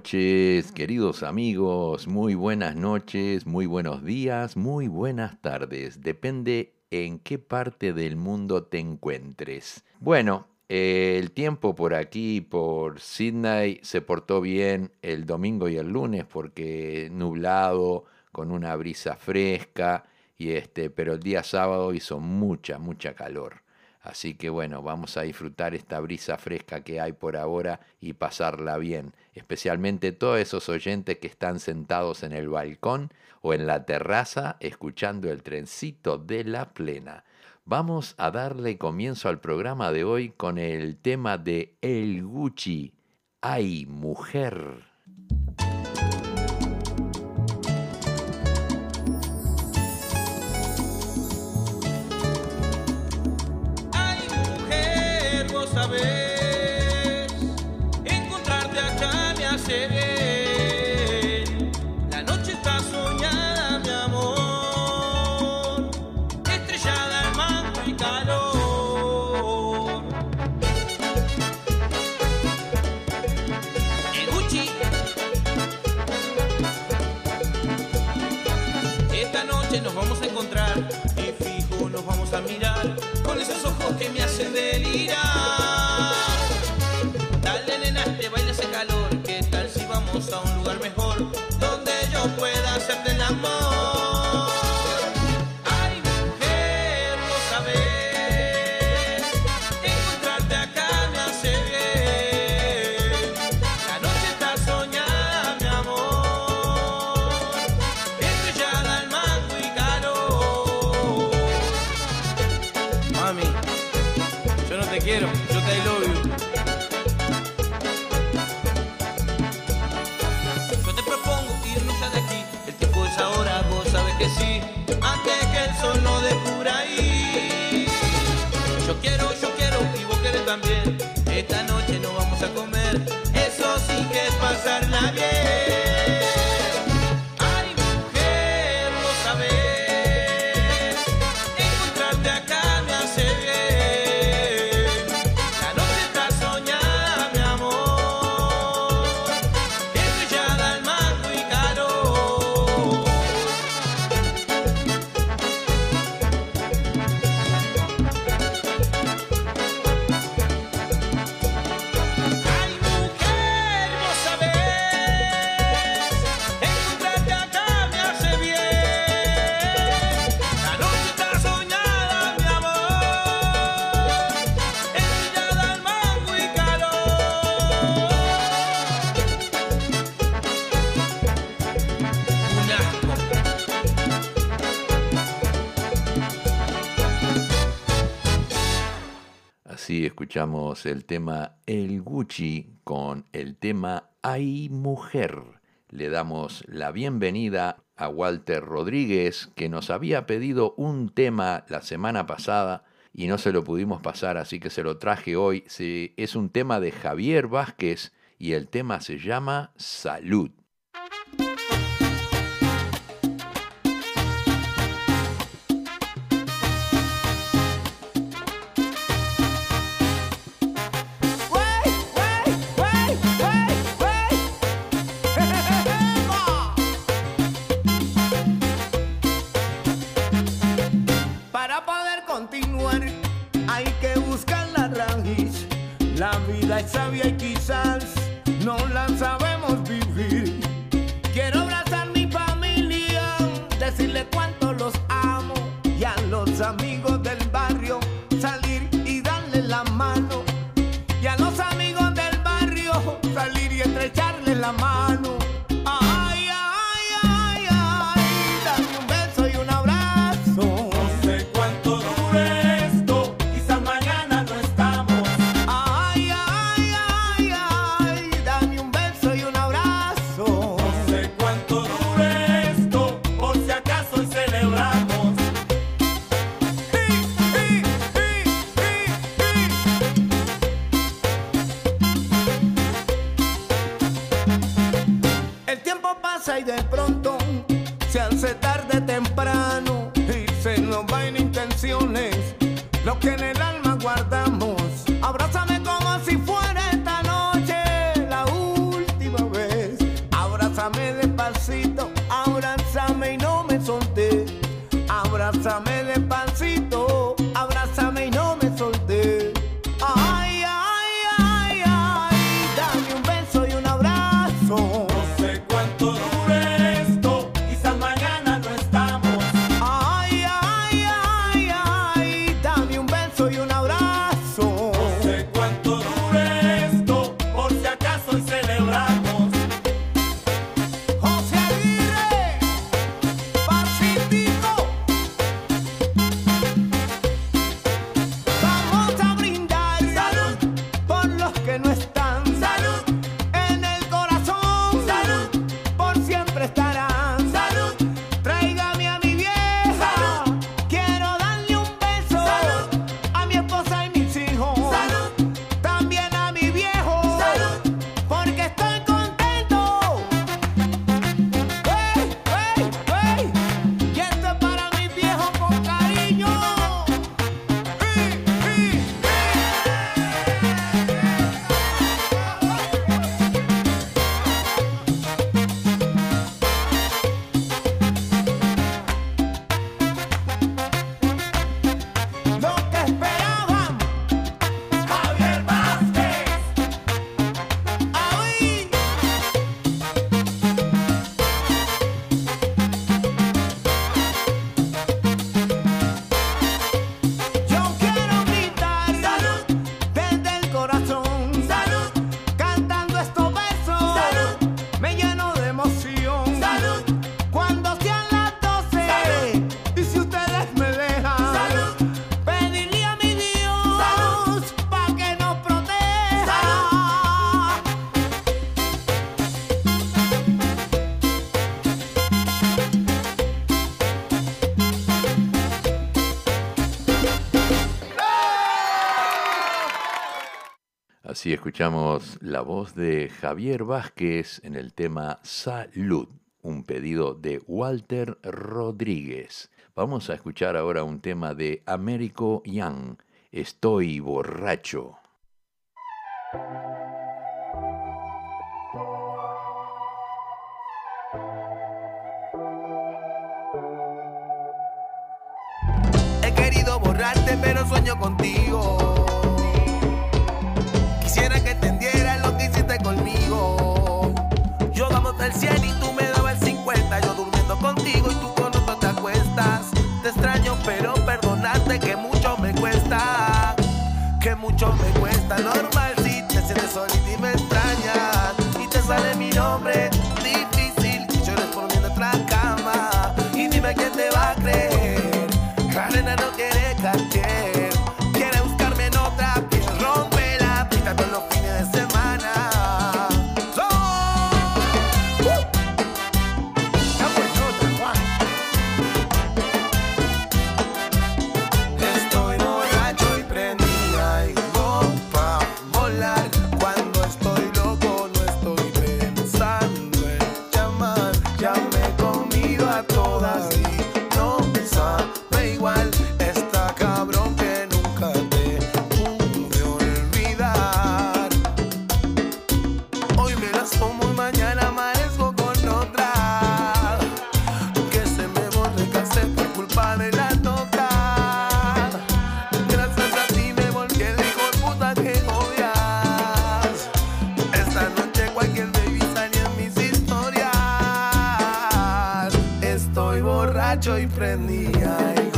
noches, queridos amigos, muy buenas noches, muy buenos días, muy buenas tardes. Depende en qué parte del mundo te encuentres. Bueno, eh, el tiempo por aquí, por Sydney, se portó bien el domingo y el lunes porque nublado, con una brisa fresca, y este, pero el día sábado hizo mucha, mucha calor. Así que bueno, vamos a disfrutar esta brisa fresca que hay por ahora y pasarla bien, especialmente todos esos oyentes que están sentados en el balcón o en la terraza escuchando el trencito de la plena. Vamos a darle comienzo al programa de hoy con el tema de El Gucci. ¡Ay, mujer! Mujer, vos sabés, a mirar con esos ojos que me hacen delirar. Dale nena, te baila ese calor, ¿qué tal si vamos a un lugar mejor donde yo pueda hacerte el amor? Escuchamos el tema El Gucci con el tema Ay Mujer. Le damos la bienvenida a Walter Rodríguez, que nos había pedido un tema la semana pasada y no se lo pudimos pasar, así que se lo traje hoy. Es un tema de Javier Vázquez y el tema se llama Salud. Sabia y quizás no la Así escuchamos la voz de Javier Vázquez en el tema Salud, un pedido de Walter Rodríguez. Vamos a escuchar ahora un tema de Américo Young, Estoy borracho. He querido borrarte, pero sueño contigo Quisiera que entendieras lo que hiciste conmigo. Yo dándote el 100 y tú me dabas el 50. Yo durmiendo contigo y tú con otro te acuestas. Te extraño, pero perdonarte que mucho me cuesta. Que mucho me cuesta. Normal si te sientes solita borracho y prendía.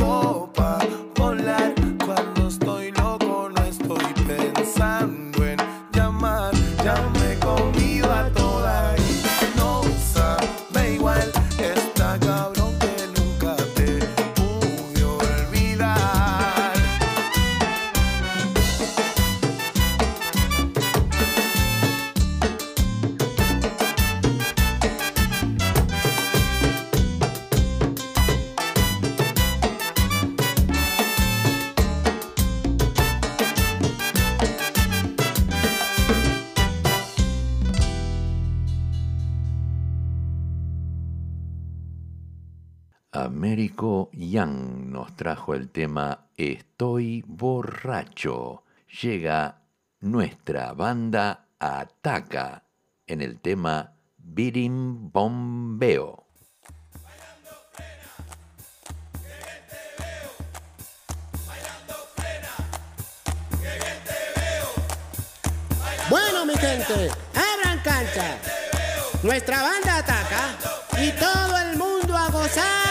el tema Estoy borracho. Llega nuestra banda Ataca en el tema Birim Bombeo. Bueno, mi gente, abran cancha. Nuestra banda ataca y todo el mundo a gozar.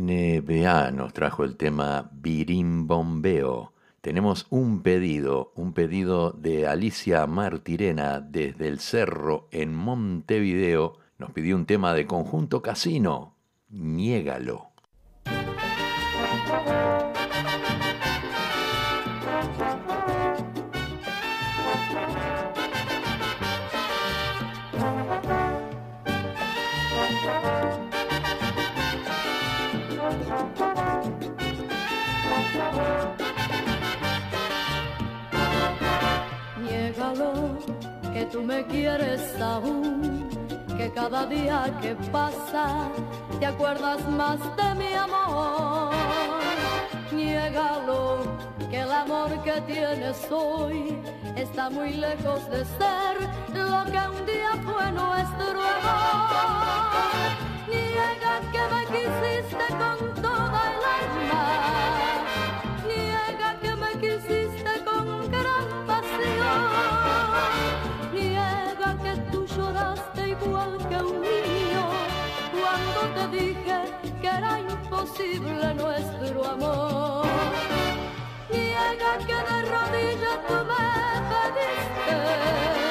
NBA nos trajo el tema Birimbombeo. Tenemos un pedido, un pedido de Alicia Martirena desde el Cerro en Montevideo. Nos pidió un tema de conjunto casino. Niégalo. tú me quieres aún, que cada día que pasa te acuerdas más de mi amor. Niégalo, que el amor que tienes hoy está muy lejos de ser lo que un día fue nuestro amor. Niega que me quisiste con imposible nuestro amor. Niega que de rodillas tú me pediste.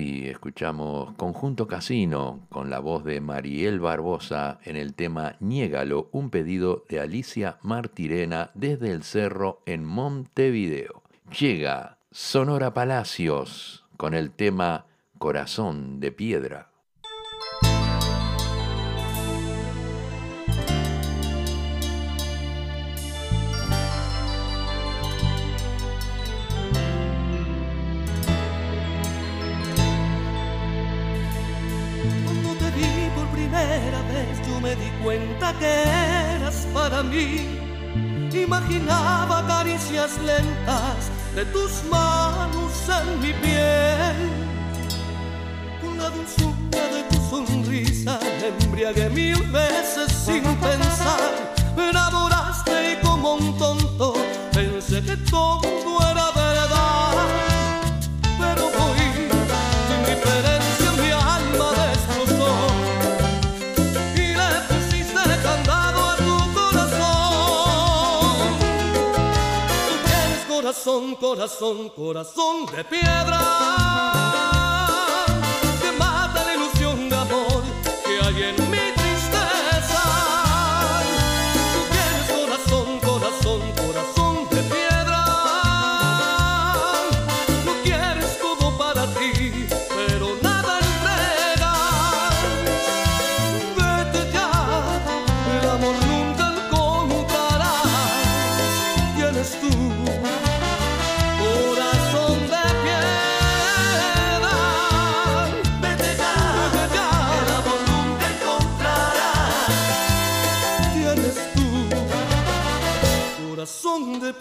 Escuchamos Conjunto Casino con la voz de Mariel Barbosa en el tema Niégalo, un pedido de Alicia Martirena desde el cerro en Montevideo. Llega Sonora Palacios con el tema Corazón de Piedra. Cuenta que eras para mí. Imaginaba caricias lentas de tus manos en mi piel. La dulzura de tu sonrisa embriagué mil veces sin pensar. Me enamoraste y como un tonto pensé que todo era verdad. Corazón, corazón, de piedra que mata la ilusión de amor que hay en mi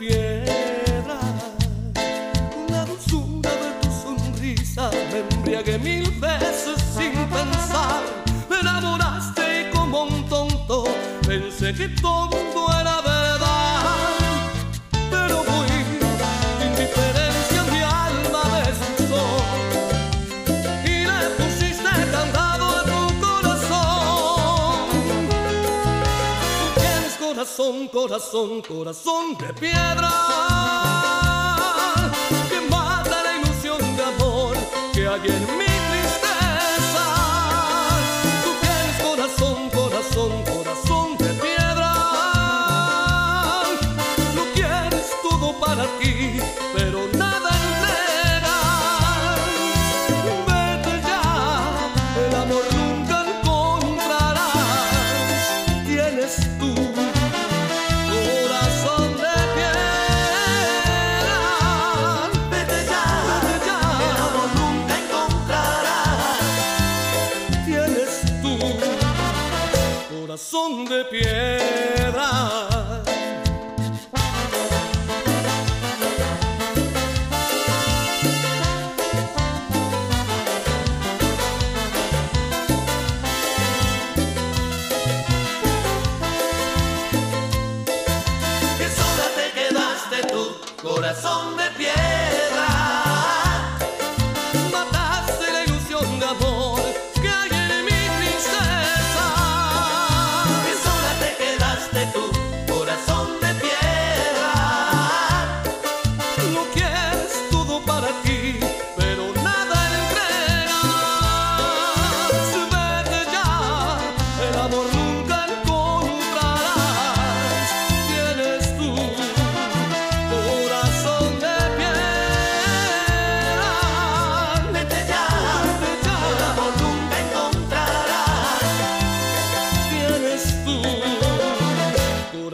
piedra. La dulzura de tu sonrisa me embriagué mil veces sin pensar. Me enamoraste como un tonto pensé que todo era corazón, corazón, corazón de piedra que mata la ilusión de amor que hay en mi tristeza. Tú tienes corazón, corazón, corazón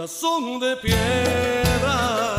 corazón de piedra.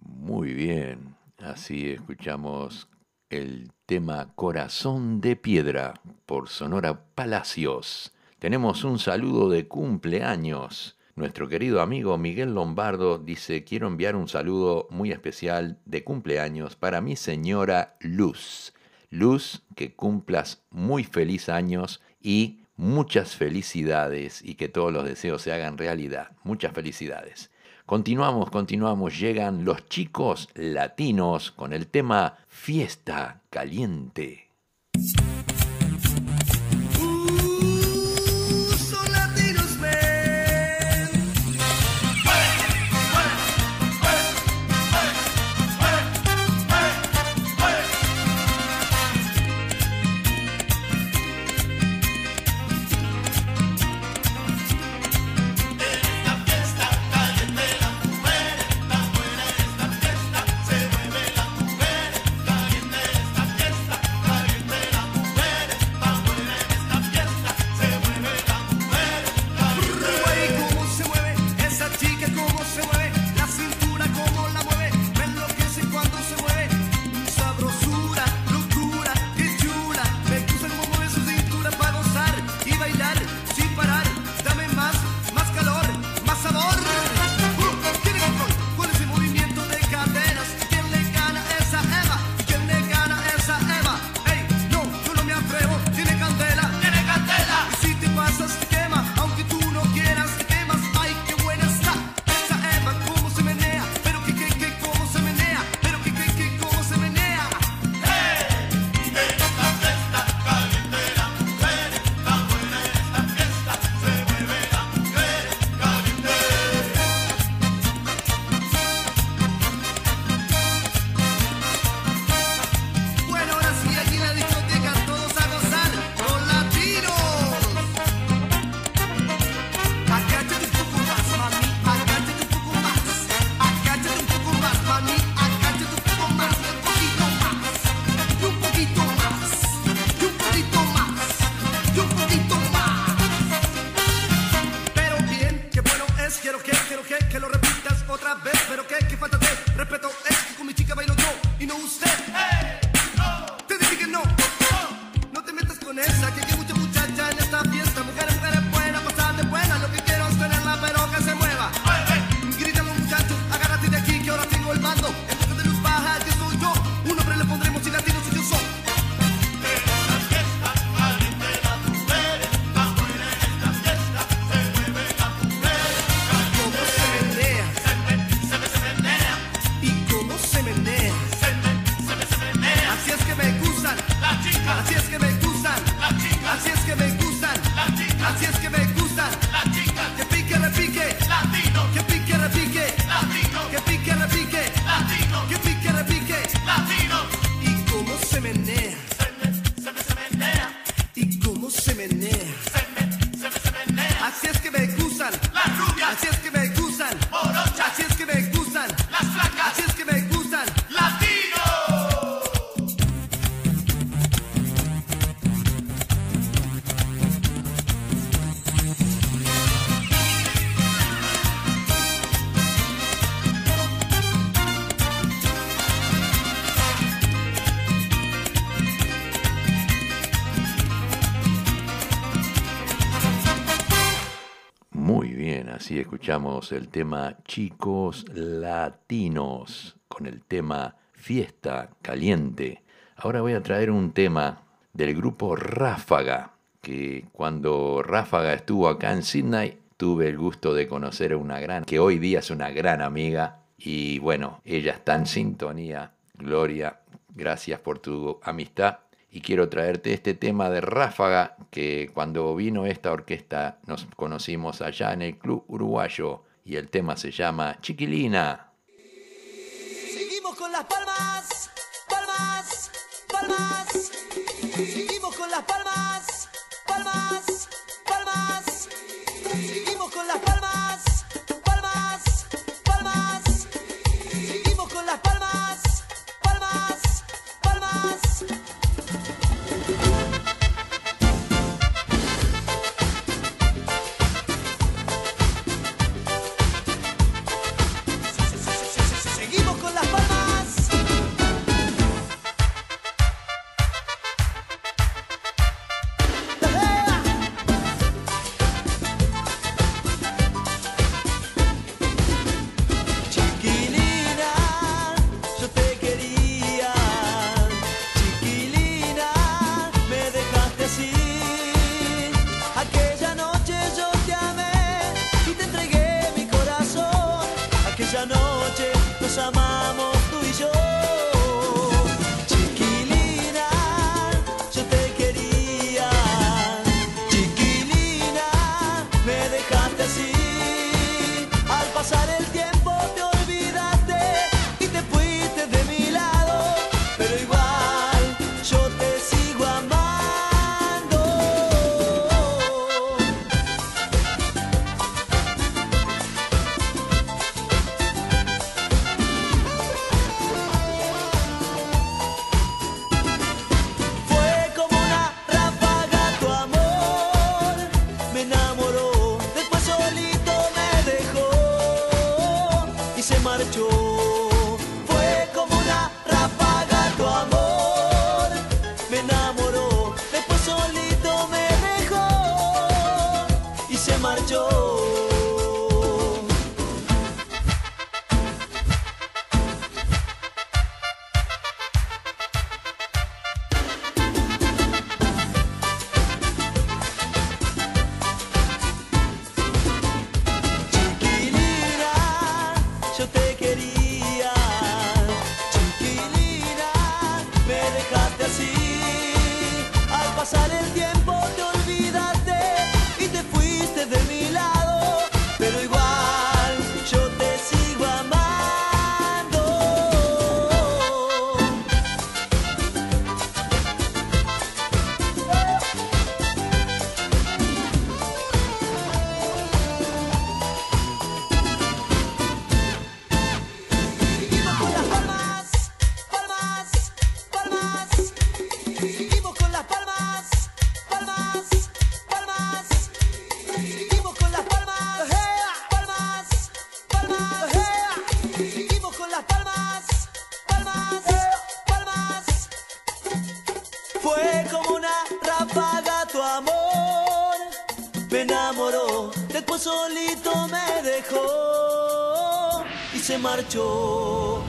Muy bien, así escuchamos el tema Corazón de Piedra por Sonora Palacios. Tenemos un saludo de cumpleaños. Nuestro querido amigo Miguel Lombardo dice, quiero enviar un saludo muy especial de cumpleaños para mi señora Luz, Luz, que cumplas muy feliz años y muchas felicidades y que todos los deseos se hagan realidad. Muchas felicidades. Continuamos, continuamos. Llegan los chicos latinos con el tema Fiesta Caliente. Así escuchamos el tema Chicos Latinos con el tema Fiesta Caliente. Ahora voy a traer un tema del grupo Ráfaga, que cuando Ráfaga estuvo acá en Sydney tuve el gusto de conocer a una gran, que hoy día es una gran amiga, y bueno, ella está en sintonía. Gloria, gracias por tu amistad y quiero traerte este tema de Ráfaga, que cuando vino esta orquesta nos conocimos allá en el Club Uruguayo y el tema se llama Chiquilina. Seguimos con las palmas, palmas, palmas. Seguimos con las palmas, palmas, palmas. y se marchó.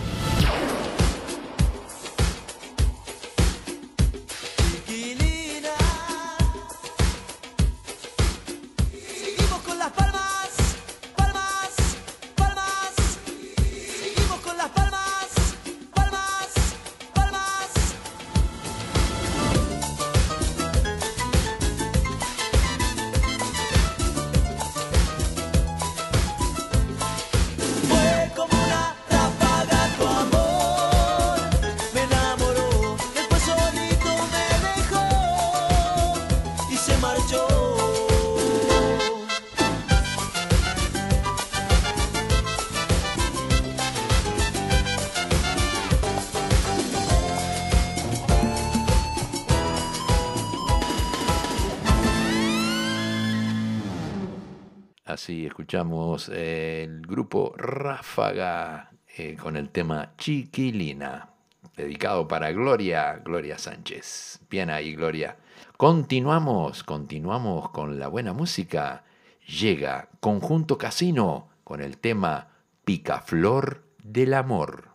sí, escuchamos eh, el grupo Ráfaga eh, con el tema Chiquilina, dedicado para Gloria, Gloria Sánchez. Bien ahí, Gloria. Continuamos, continuamos con la buena música. Llega Conjunto Casino con el tema Picaflor del Amor.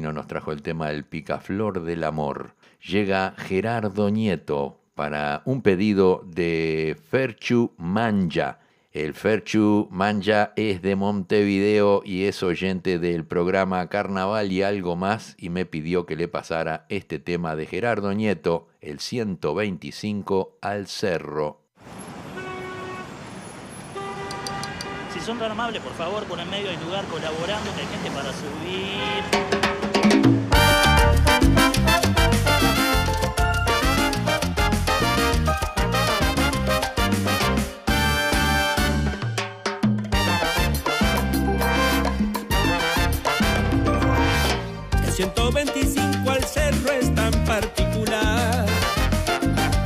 Casino nos trajo el tema del picaflor del amor. Llega Gerardo Nieto para un pedido de Ferchu Manja. El Ferchu Manja es de Montevideo y es oyente del programa Carnaval y algo más y me pidió que le pasara este tema de Gerardo Nieto, el 125 al cerro. Si son tan amables, por favor, por medio del lugar colaborando, que hay gente para subir. El 125 al cerro es tan particular.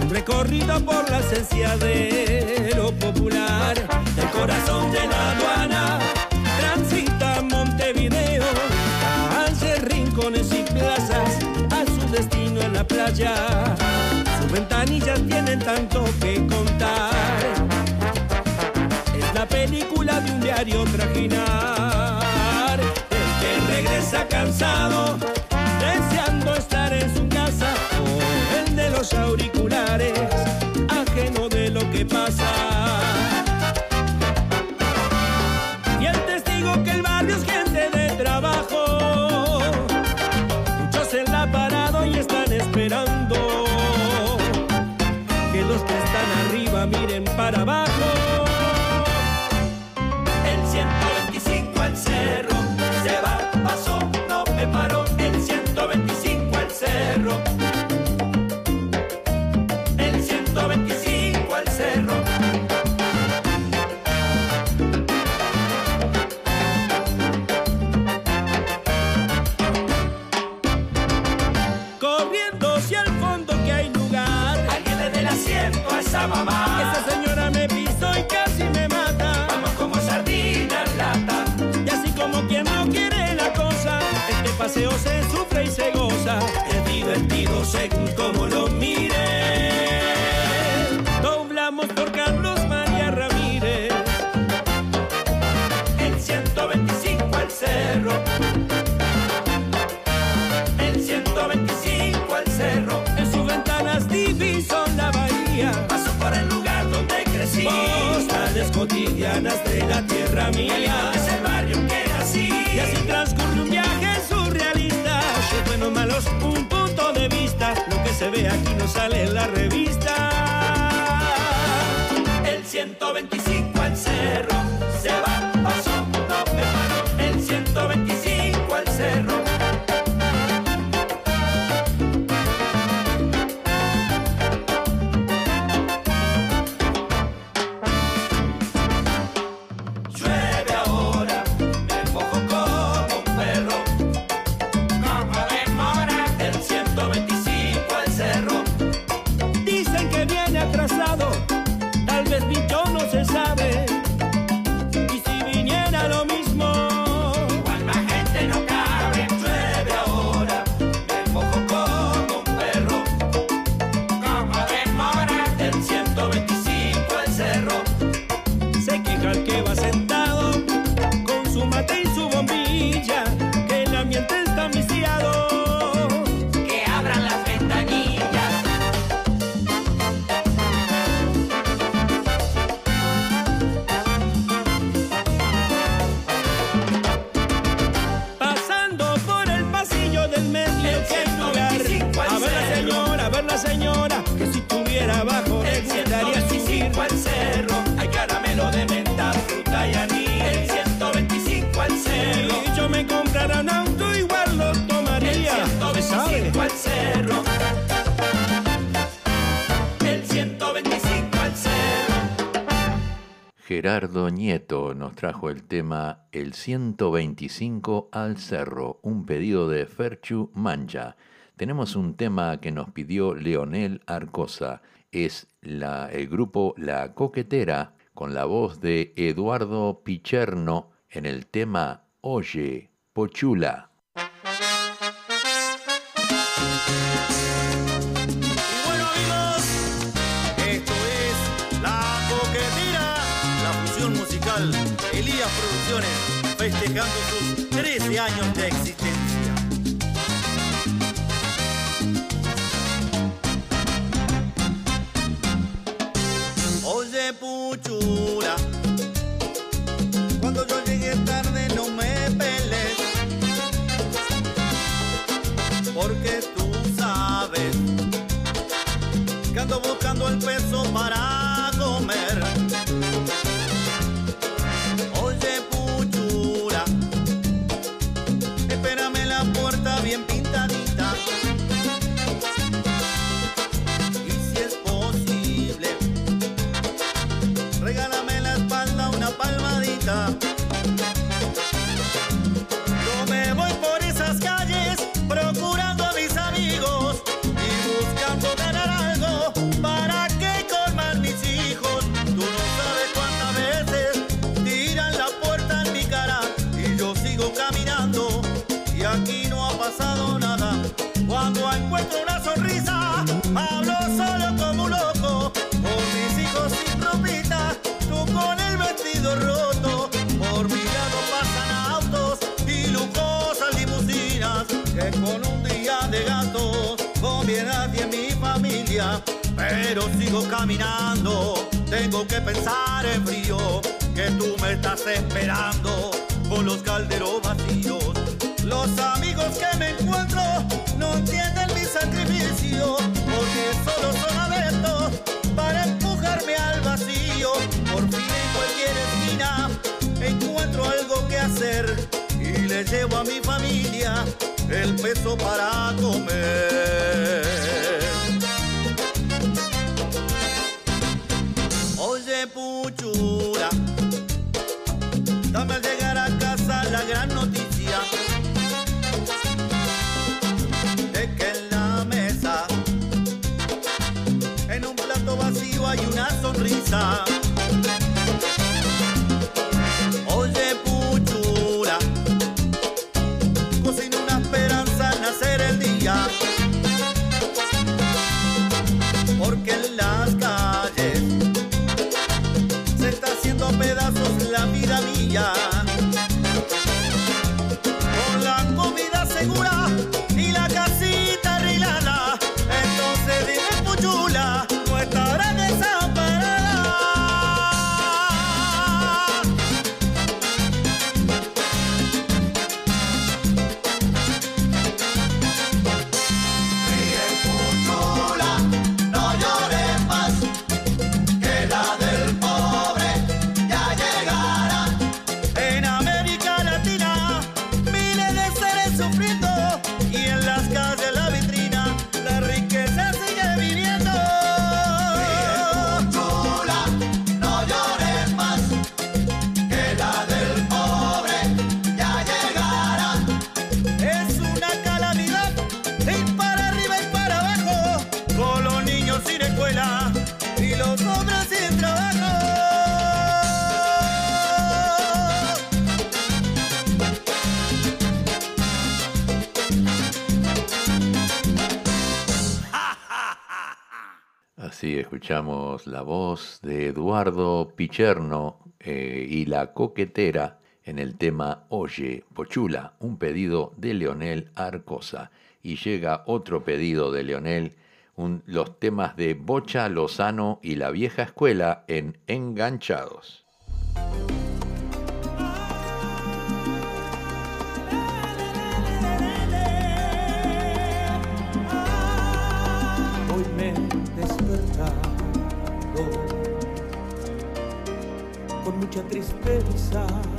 Un recorrido por la esencia de lo popular. Del corazón de la playa. Sus ventanillas tienen tanto que contar. Es la película de un diario trajinar. El que regresa cansado, mamá. Esa señora me pisó y casi me mata. Vamos como sardina en lata. Y así como quien no quiere la cosa, este paseo se sufre y se goza. Es divertido según como lo cotidianas de la tierra mía. Es el barrio que nací. Y así transcurre un viaje surrealista. De buenos malos, un punto de vista. Lo que se ve aquí no sale en la revista. El 125 al cerro. Se va, Gerardo Nieto nos trajo el tema El 125 al Cerro, un pedido de Ferchu Mancha. Tenemos un tema que nos pidió Leonel Arcosa. Es la, el grupo La Coquetera con la voz de Eduardo Picherno en el tema Oye, Pochula. años de éxito. está La voz de Eduardo Picherno eh, y la coquetera en el tema Oye, Pochula, un pedido de Leonel Arcosa. Y llega otro pedido de Leonel, los temas de Bocha, Lozano y la vieja escuela en Enganchados. tristeza.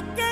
lo que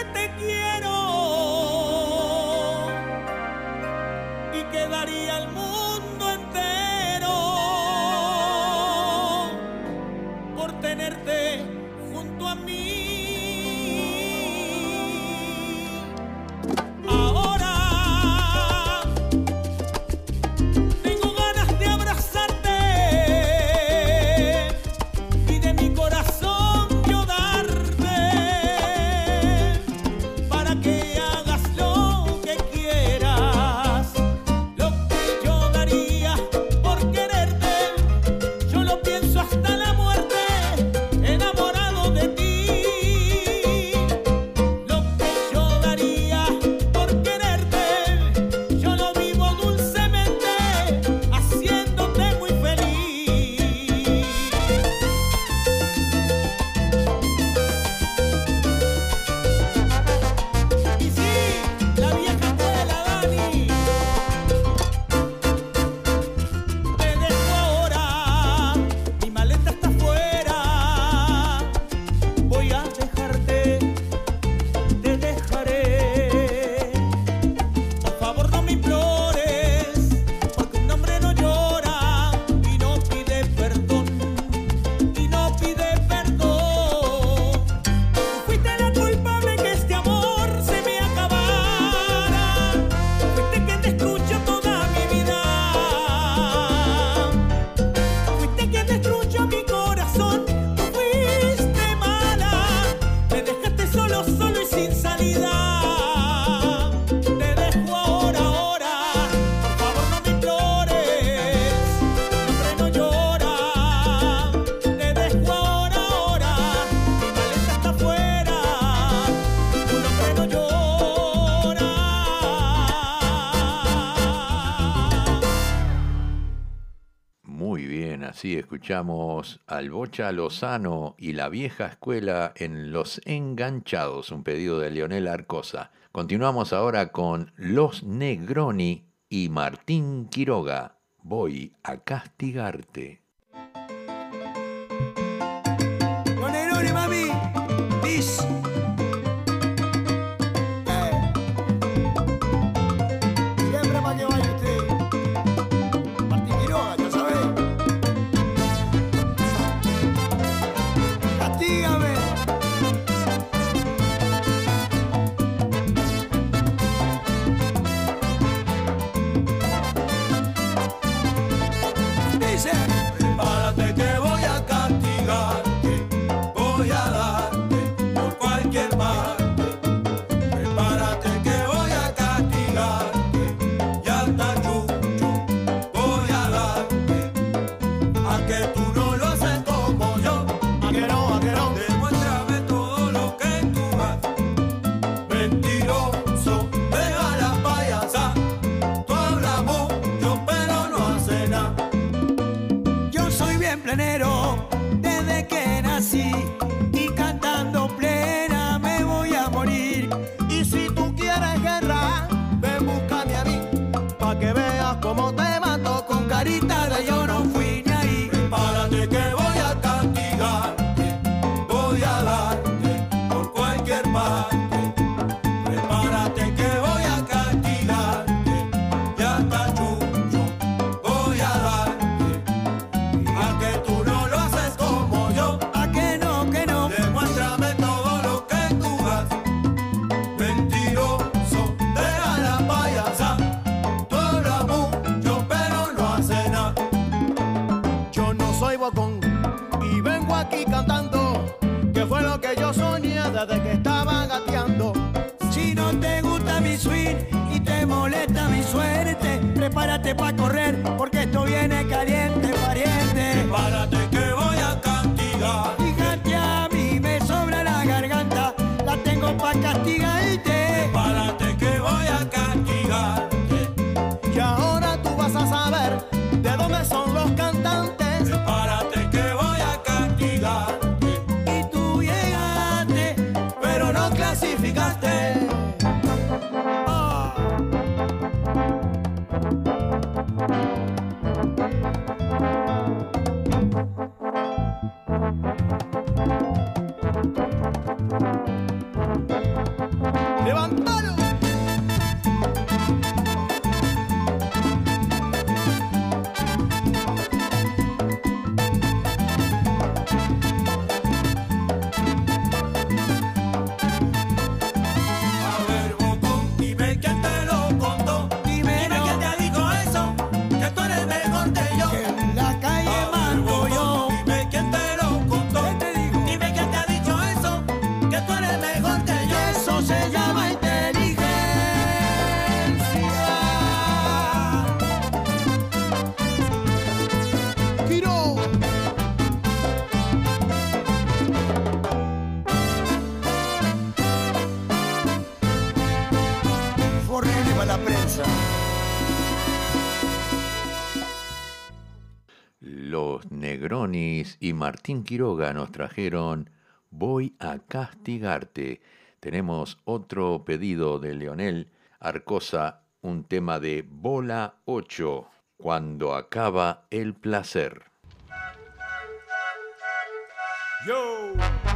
escuchamos al Bocha Lozano y la vieja escuela en Los Enganchados, un pedido de Leonel Arcosa. Continuamos ahora con Los Negroni y Martín Quiroga. Voy a castigarte. la prensa. Los Negronis y Martín Quiroga nos trajeron Voy a castigarte. Tenemos otro pedido de Leonel Arcosa, un tema de Bola 8, cuando acaba el placer. Yo.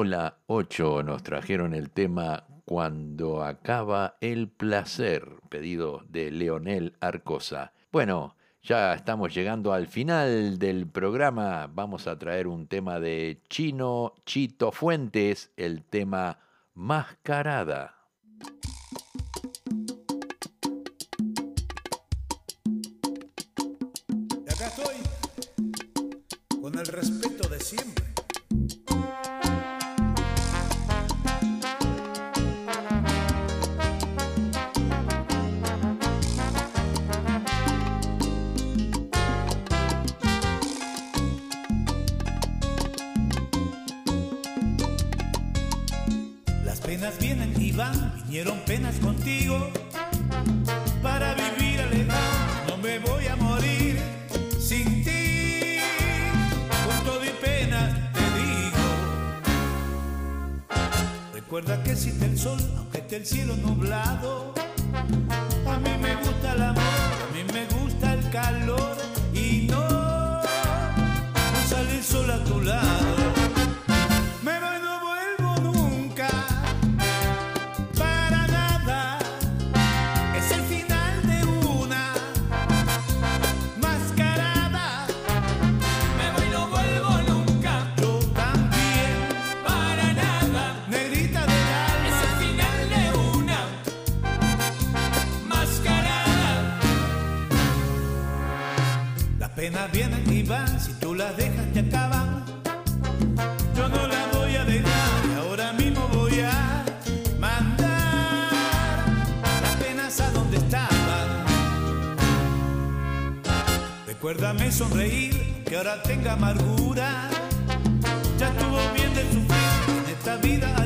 Ola 8 nos trajeron el tema Cuando acaba el placer, pedido de Leonel Arcosa. Bueno, ya estamos llegando al final del programa. Vamos a traer un tema de Chino Chito Fuentes, el tema Mascarada. Y acá estoy, con el respeto de siempre. Vinieron penas contigo. Para vivir alejado, no me voy a morir sin ti. Con todo y penas te digo. Recuerda que existe el sol, aunque esté el cielo nublado. Recuérdame sonreír, que ahora tenga amargura. Ya estuvo bien de sufrir, en esta vida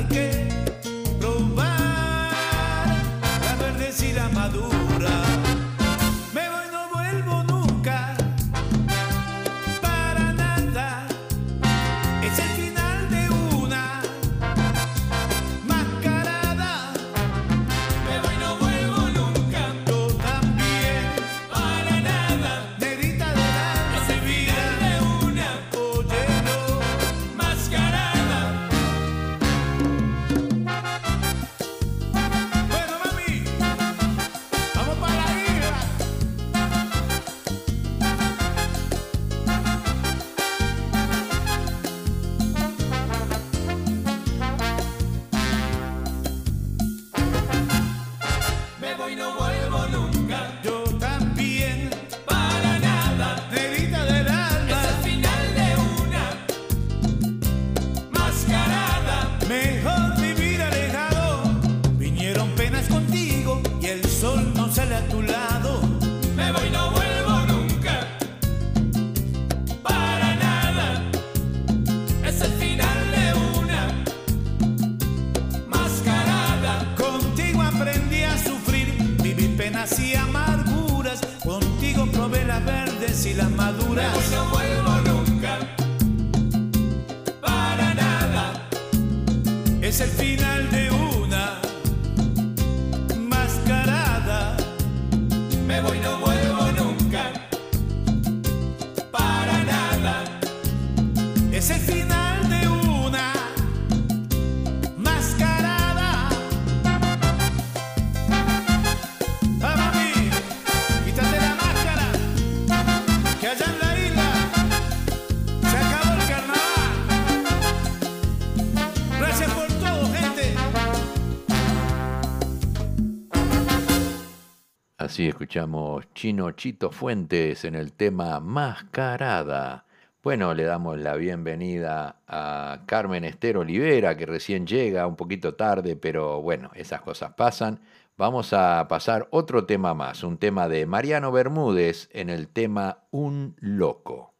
Escuchamos Chino Chito Fuentes en el tema Mascarada. Bueno, le damos la bienvenida a Carmen Esther Olivera, que recién llega, un poquito tarde, pero bueno, esas cosas pasan. Vamos a pasar otro tema más, un tema de Mariano Bermúdez en el tema Un Loco.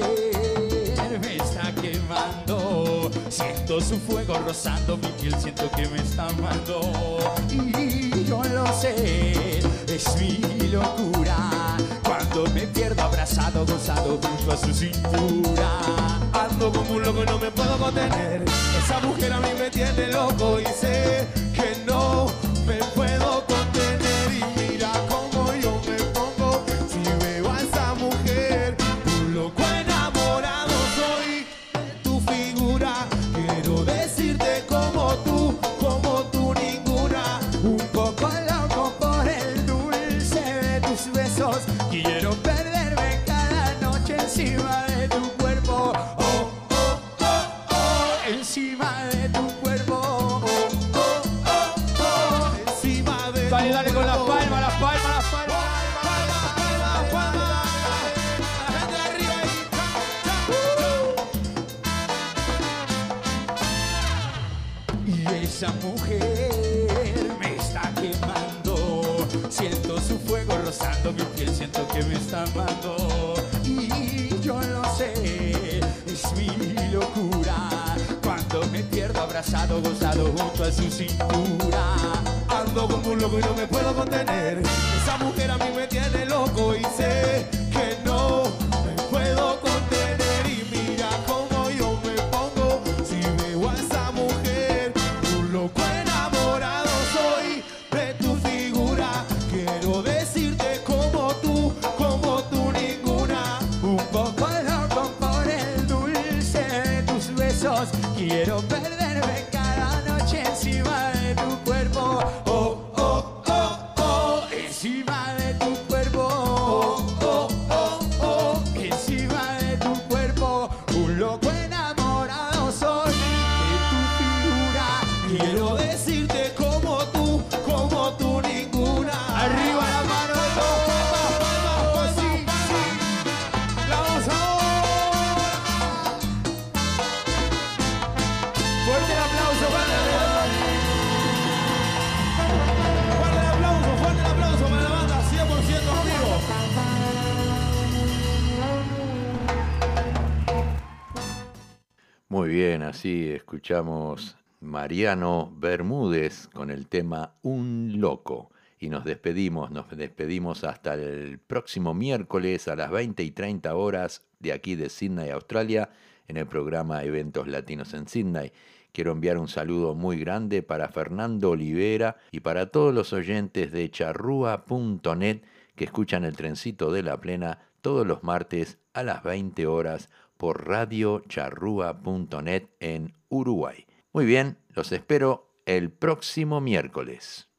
Mujer me está quemando. Siento su fuego rozando mi piel, siento que me está amando. Y yo lo sé, es mi locura. Cuando me pierdo abrazado, gozado junto a su cintura. Ando como un loco y no me puedo contener. Esa mujer a mí me tiene loco y sé que no me puedo Siento su fuego rozando mi piel, siento que me está amando. Y yo lo sé, es mi locura. Cuando me pierdo abrazado, gozado junto a su cintura. Ando como un loco y no me puedo contener. Esa mujer a mí me tiene loco y sé escuchamos Mariano Bermúdez con el tema Un Loco. Y nos despedimos, nos despedimos hasta el próximo miércoles a las 20 y 30 horas de aquí de Sydney, Australia, en el programa Eventos Latinos en Sydney. Quiero enviar un saludo muy grande para Fernando Olivera y para todos los oyentes de charrúa.net que escuchan el trencito de la plena todos los martes a las 20 horas por radiocharrúa.net en Uruguay. Muy bien, los espero el próximo miércoles.